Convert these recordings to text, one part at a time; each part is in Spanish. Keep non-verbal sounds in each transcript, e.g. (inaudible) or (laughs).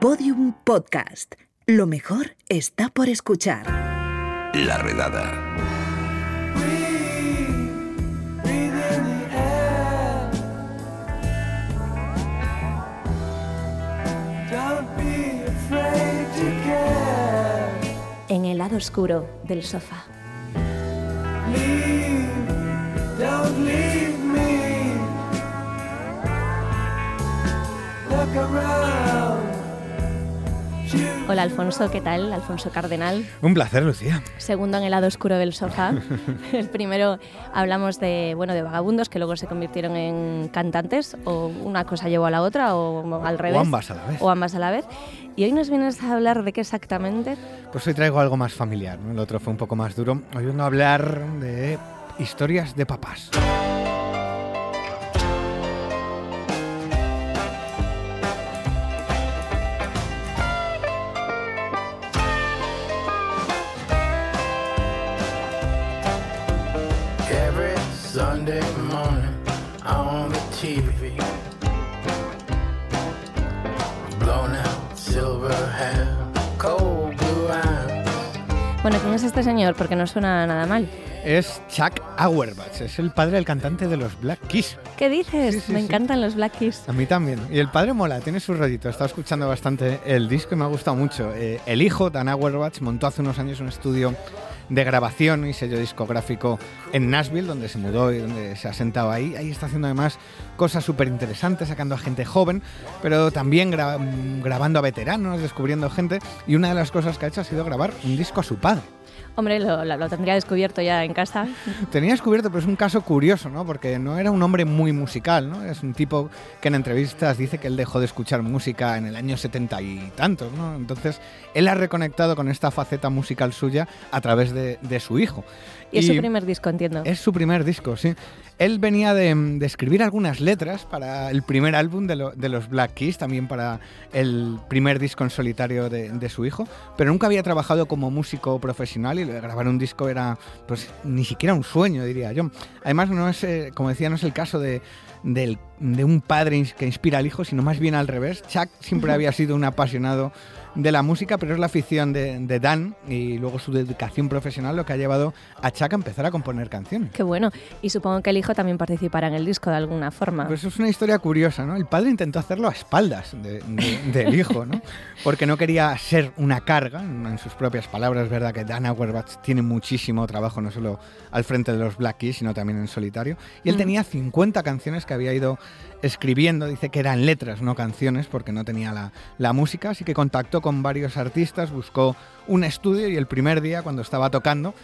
Podium Podcast. Lo mejor está por escuchar. La redada. En el lado oscuro del sofá. Hola Alfonso, ¿qué tal? Alfonso Cardenal. Un placer, Lucía. Segundo en el lado oscuro del sofá. (laughs) El primero hablamos de, bueno, de vagabundos que luego se convirtieron en cantantes, o una cosa llevó a la otra, o al revés. O ambas a la vez. O ambas a la vez. Y hoy nos vienes a hablar de qué exactamente. Pues hoy traigo algo más familiar, ¿no? El otro fue un poco más duro. Hoy vengo a hablar de historias de papás. Bueno, ¿quién es este señor? Porque no suena nada mal. Es Chuck Auerbach, es el padre del cantante de los Black Keys. ¿Qué dices? Sí, sí, Me sí. encantan los Black Keys. A mí también. Y el padre mola, tiene su rollito. He estado escuchando bastante el disco y me ha gustado mucho. Eh, el hijo, Dan Auerbach, montó hace unos años un estudio de grabación y sello discográfico en Nashville, donde se mudó y donde se ha sentado ahí. Ahí está haciendo además cosas súper interesantes, sacando a gente joven, pero también mm, grabando a veteranos, descubriendo gente. Y una de las cosas que ha hecho ha sido grabar un disco a su padre. Hombre, lo, lo- lo tendría descubierto ya en casa. Tenía descubierto, pero es un caso curioso, ¿no? Porque no era un hombre muy musical, ¿no? Es un tipo que en entrevistas dice que él dejó de escuchar música en el año setenta y tantos, ¿no? Entonces, él ha reconectado con esta faceta musical suya a través de, de su hijo. Y es su primer disco, entiendo. Es su primer disco, sí. Él venía de, de escribir algunas letras para el primer álbum de, lo- de los Black Keys, también para el primer disco en solitario de, de su hijo, pero nunca había trabajado como músico profesional y grabar un disco era, pues, ni siquiera un sueño, diría yo. Además, no es, eh, como decía, no es el caso de, del- de un padre que inspira al hijo, sino más bien al revés. Chuck siempre había sido un apasionado de la música, pero es la afición de, de Dan y luego su dedicación profesional lo que ha llevado a Chuck a empezar a componer canciones. Qué bueno. Y supongo que el hijo también participará en el disco de alguna forma. Pues es una historia curiosa, ¿no? El padre intentó hacerlo a espaldas de- de- del hijo, ¿no? Porque no quería ser una carga, en en sus propias palabras, es verdad que Dan Auerbach tiene muchísimo trabajo, no solo al frente de los Black Keys, sino también en solitario. Y él Mm. tenía 50 canciones que había ido escribiendo, dice que eran letras, no canciones, porque no tenía la, la música, así que contactó con varios artistas, buscó un estudio y el primer día, cuando estaba tocando,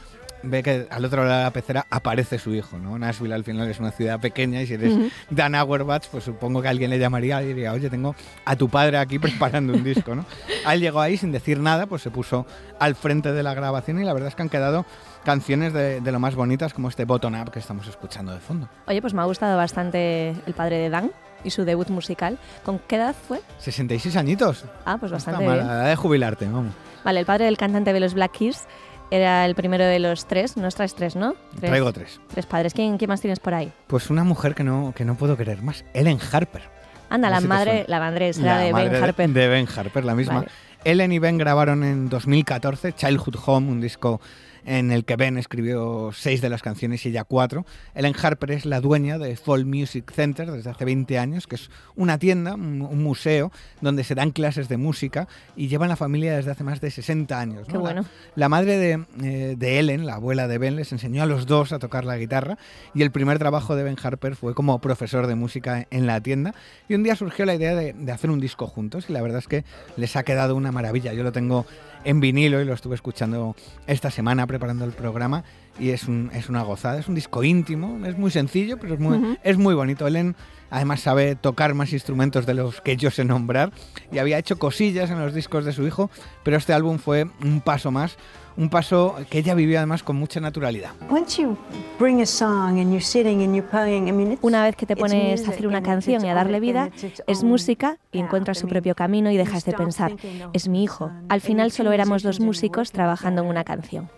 ve que al otro lado de la pecera aparece su hijo, ¿no? Nashville al final es una ciudad pequeña y si eres Ujú. Dan Auerbach, pues supongo que alguien le llamaría y diría, oye, tengo a tu padre aquí (laughs) preparando un disco, ¿no? Él llegó ahí sin decir nada, pues se puso al frente de la grabación y la verdad es que han quedado canciones de, de lo más bonitas como este Bottom Up que estamos escuchando de fondo. Oye, pues me ha gustado bastante el padre de Dan y su debut musical. ¿Con qué edad fue? 66 añitos. Ah, pues está bastante mal, bien. la edad de jubilarte, vamos. Vale, el padre del cantante de los Black Keys era el primero de los tres. Nos traes tres, ¿no? Tres, Traigo tres. tres padres. ¿Quién, quién más tienes por ahí? Pues una mujer que no, que no puedo querer más, Ellen Harper. Anda, la madre, la madre será La de Ben Harper. De Ben Harper, la misma. Vale. Ellen y Ben grabaron en 2014 Childhood Home, un disco en el que Ben escribió seis de las canciones y ella cuatro. Ellen Harper es la dueña de Fall Music Center desde hace 20 años, que es una tienda, un, museo, donde se dan clases de música y llevan la familia desde hace más de 60 años. Qué ¿no? La- bueno. La, madre de, eh, de Ellen, la abuela de Ben, les enseñó a los dos a tocar la guitarra y el primer trabajo de Ben Harper fue como profesor de música en la tienda y un día surgió la idea de, de hacer un disco juntos y la verdad es que les ha quedado una maravilla. Yo lo tengo en vinilo y lo estuve escuchando esta semana preparando el programa y es, un, es una gozada, es un disco íntimo, es muy sencillo, pero es muy, es muy bonito. Ellen además sabe tocar más instrumentos de los que yo sé nombrar y había hecho cosillas en los discos de su hijo, pero este álbum fue un paso más, un paso que ella vivió además con mucha naturalidad. Once you bring a song and you're sitting and you're playing, I mean, it's, Una vez que te pones a hacer una canción y a its darle vida, es own música y encuentras su propio camino y you dejas de stop pensar, thinking, es mi hijo. Al final solo two éramos dos músicos working trabajando en una canción.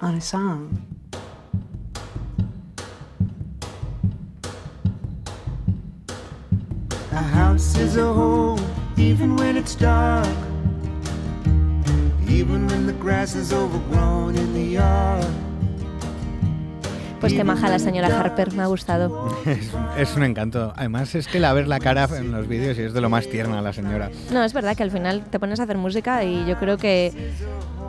A house is a home, even when it's dark. even when the grass is overgrown in the yard. Pues que maja la señora Harper, me ha gustado. Es, es un encanto. Además, es que la ver la cara en los vídeos y es de lo más tierna la señora. No, es verdad que al final te pones a hacer música y yo creo que,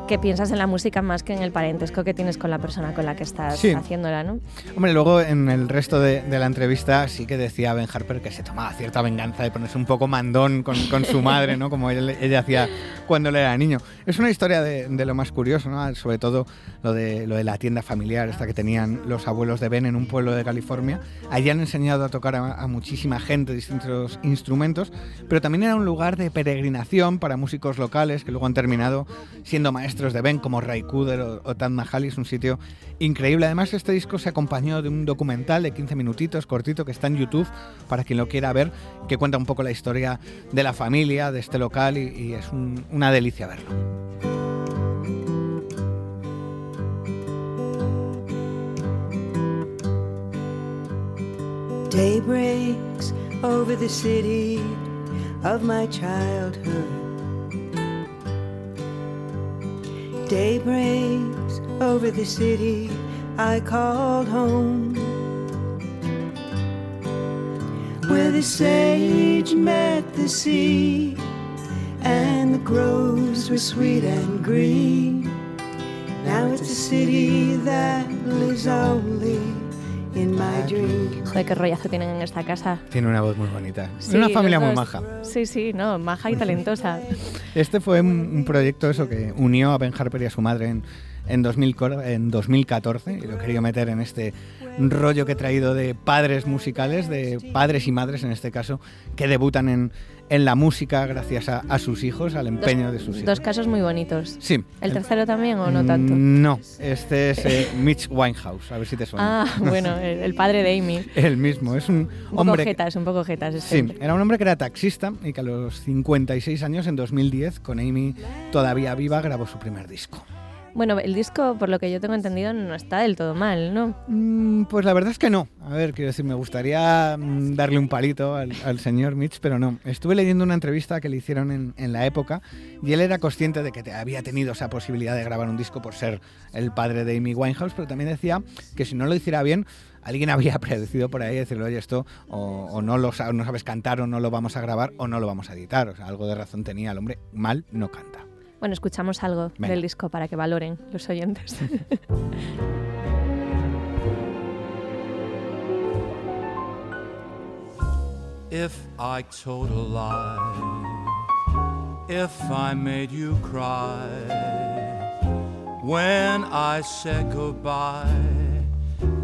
que piensas en la música más que en el parentesco que tienes con la persona con la que estás Sí. haciéndola, ¿no? Hombre, luego en el resto de, de la entrevista sí que decía Ben Harper que se tomaba cierta venganza de ponerse un poco mandón con, con su madre, ¿no? Como él- ella hacía cuando él era niño. Es una historia de, de lo más curioso, ¿no? Sobre todo lo de, lo de la tienda familiar, esta que tenían los abuelos de Ben en un pueblo de California. Allí han enseñado a tocar a, a muchísima gente distintos instrumentos, pero también era un lugar de peregrinación para músicos locales que luego han terminado siendo maestros de Ben, como Ray Cooder o, o Tad Mahali. Es un sitio increíble. Además, este disco se acompañó de un documental de 15 minutitos, cortito, que está en YouTube, para quien lo quiera ver, que cuenta un poco la historia de la familia, de este local, y, es un- una delicia verlo. Day over the city of my childhood. Day breaks over the city I called home. Where the sage met the sea and the groves were sweet and green. Now it's a city that lives only. Joder, qué rollazo tienen en esta casa. Tiene una voz muy bonita. Es Sí, una familia muy maja. Sí, sí, no, maja y talentosa. (laughs) Este fue un, proyecto eso que unió a Ben Harper y a su madre en, en, 2000 cor- en 2014 y lo he querido meter en este rollo que he traído de padres musicales, de padres y madres en este caso, que debutan en, en la música gracias a, a sus hijos, al empeño de sus hijos. Dos casos muy bonitos. Sí. ¿El tercero también o no tanto? Mm, No, este es eh, Mitch Winehouse, a ver si te suena. Ah, (laughs) bueno, el, el padre de Amy. El mismo, es un Un poco jetas, un poco jetas. este Sí, hombre. era un hombre que era taxista y que a los 56 años, en 2010, con Amy todavía viva, grabó su primer disco. Bueno, el disco, por lo que yo tengo entendido, no está del todo mal, ¿no? Mm, Pues la verdad es que no. A ver, quiero decir, me gustaría mm, darle un palito al, señor Mitch, pero no. Estuve leyendo una entrevista que le hicieron en, la época y él era consciente de que te- había tenido esa posibilidad de grabar un disco por ser el padre de Amy Winehouse, pero también decía que si no lo hiciera bien, alguien (laughs) había predecido por ahí decirle, oye, esto o, o no lo sa- no sabes cantar o no lo vamos a grabar o no lo vamos a editar. O sea, algo de razón tenía el hombre, mal no canta. Bueno, escuchamos algo Venga. del disco para que valoren los oyentes. (laughs) If I told a lie, if I made you cry, when I said goodbye,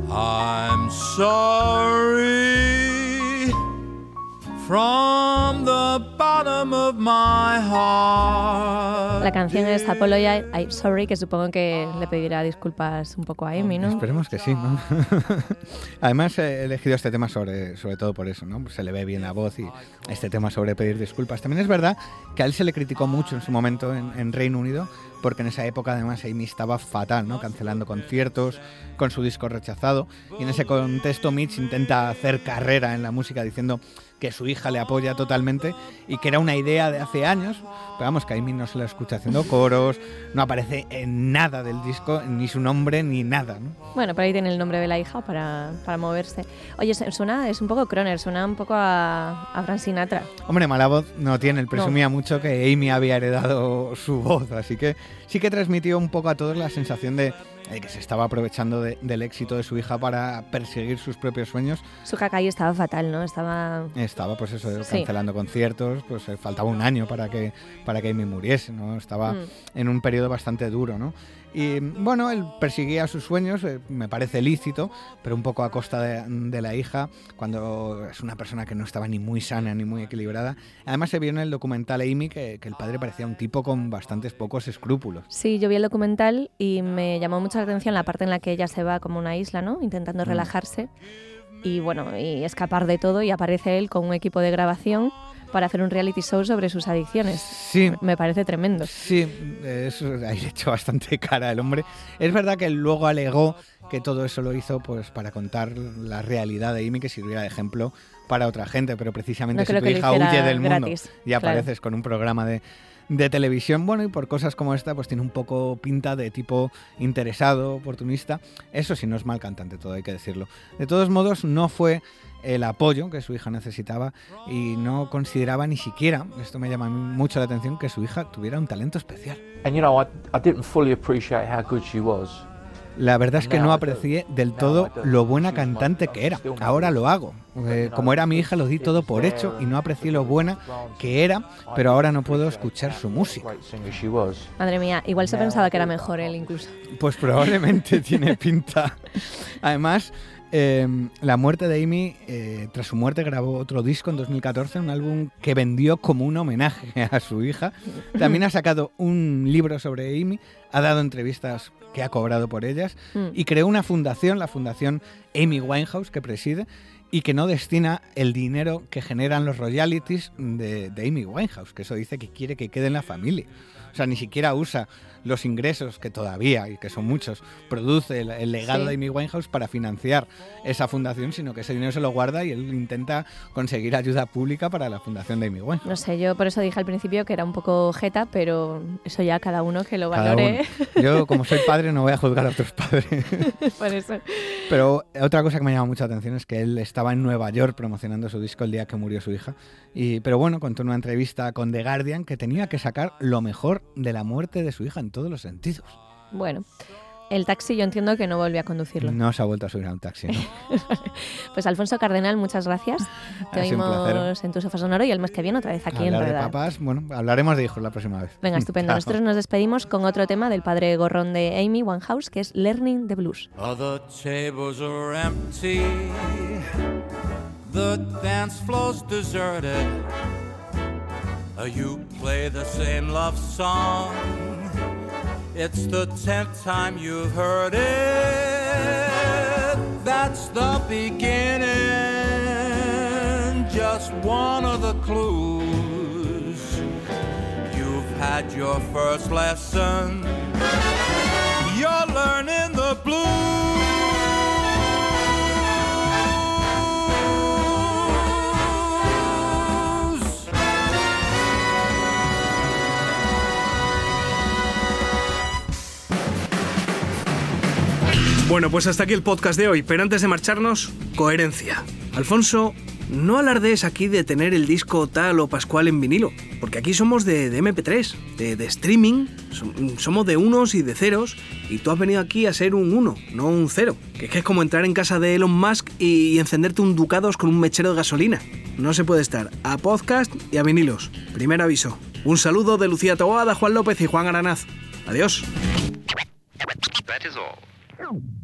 I'm sorry from the La canción es Apologize, I'm Sorry, que supongo que le pedirá disculpas un poco a Amy, ¿no? Esperemos que sí, ¿no? (laughs) Además, he elegido este tema sobre, sobre todo por eso, ¿no? Se le ve bien la voz y este tema sobre pedir disculpas. También es verdad que a él se le criticó mucho en su momento en, en Reino Unido, porque en esa época además Amy estaba fatal, ¿no? Cancelando conciertos, con su disco rechazado. Y en ese contexto Mitch intenta hacer carrera en la música diciendo que su hija le apoya totalmente y que era una idea de hace años, pero vamos, que Amy no se la escucha haciendo (laughs) coros, no aparece en nada del disco, ni su nombre, ni nada, ¿no? Bueno, por ahí tiene el nombre de la hija para, para moverse. Oye, su- suena, es un poco Croner, suena un poco a, a Frank Sinatra. Hombre, mala voz no tiene, él presumía mucho que Amy había heredado su voz, así que sí que transmitió un poco a todos la sensación de, de que se estaba aprovechando de- del éxito de su hija para perseguir sus propios sueños. Su cacaí estaba fatal, ¿no? Estaba... Estaba, pues eso, Sí. cancelando conciertos, pues eh, faltaba un año para que, para que Amy muriese, ¿no? Estaba Mm. en un periodo bastante duro, ¿no? Y bueno, él perseguía sus sueños, eh, me parece lícito, pero un poco a costa de, de la hija, cuando es una persona que no estaba ni muy sana ni muy equilibrada. Además se vio en el documental Amy que, que el padre parecía un tipo con bastantes pocos escrúpulos. Sí, yo vi el documental y me llamó mucho la atención la parte en la que ella se va como una isla, ¿no? Intentando Mm. relajarse y bueno, y escapar de todo y aparece él con un equipo de grabación para hacer un reality show sobre sus adicciones. Sí, Me parece tremendo. Sí, eso ahí le echó bastante cara al hombre. Es verdad que él luego alegó que todo eso lo hizo pues para contar la realidad de Amy que sirviera de ejemplo para otra gente, pero precisamente No si tu hija huye del mundo y claro. apareces con un programa de, de televisión, bueno, y por cosas como esta, pues tiene un poco pinta de tipo interesado, oportunista. Eso sí, no es mal cantante, todo hay que decirlo. De todos modos, no fue el apoyo que su hija necesitaba y no consideraba ni siquiera, esto me llama mucho la atención, que su hija tuviera un talento especial. And you know, I, I didn't fully appreciate how good she was. La verdad es que no aprecié del todo lo buena cantante que era. Ahora lo hago. Eh, como era mi hija, lo di todo por hecho y no aprecié lo buena que era, pero ahora no puedo escuchar su música. Madre mía, igual se pensaba que era mejor él incluso. Pues probablemente (laughs) tiene pinta. Además, eh, la muerte de Amy, eh, tras su muerte grabó otro disco en 2014, un álbum que vendió como un homenaje a su hija. También ha sacado un libro sobre Amy, ha dado entrevistas que ha cobrado por ellas Mm. y creó una fundación, la fundación Amy Winehouse, que preside y que no destina el dinero que generan los royalties de, de Amy Winehouse, que eso dice que quiere que quede en la familia. O sea, ni siquiera usa los ingresos que todavía, y que son muchos, produce el, el legado Sí. de Amy Winehouse para financiar esa fundación, sino que ese dinero se lo guarda y él intenta conseguir ayuda pública para la fundación de Amy Winehouse. No sé, yo por eso dije al principio que era un poco jeta, pero eso ya cada uno que lo valore. Yo, como soy padre, no voy a juzgar a otros padres. (laughs) por eso. Pero otra cosa que me llama mucha atención es que él estaba en Nueva York promocionando su disco el día que murió su hija. Y, pero bueno, contó una entrevista con The Guardian que tenía que sacar lo mejor de la muerte de su hija en todos los sentidos. Bueno, el taxi yo entiendo que no volvió a conducirlo. No se ha vuelto a subir a un taxi, ¿no? (laughs) Pues Alfonso Cardenal, muchas gracias. Te oímos en tu sofá sonoro y el mes que viene otra vez aquí en Hablar de Redar. papás, bueno, hablaremos de hijos la próxima vez. Venga, estupendo. (laughs) Nosotros nos despedimos con otro tema del padre gorrón de Amy Winehouse, que es Learning the Blues. Other tables are empty, the dance floor's deserted. You play the same love song. It's the tenth time you've heard it. That's the beginning, just one of the clues. You've had your first lesson. You're learning the blues. Bueno, pues hasta aquí el podcast de hoy, pero antes de marcharnos, coherencia. Alfonso, no alardees aquí de tener el disco tal o Pascual en vinilo, porque aquí somos de, de MP3, de, de streaming, som- somos de unos y de ceros, y tú has venido aquí a ser un uno, no un cero, que es como entrar en casa de Elon Musk y, encenderte un Ducados con un mechero de gasolina. No se puede estar a podcast y a vinilos. Primer aviso. Un saludo de Lucía Toboada, Juan López y Juan Aranaz. Adiós.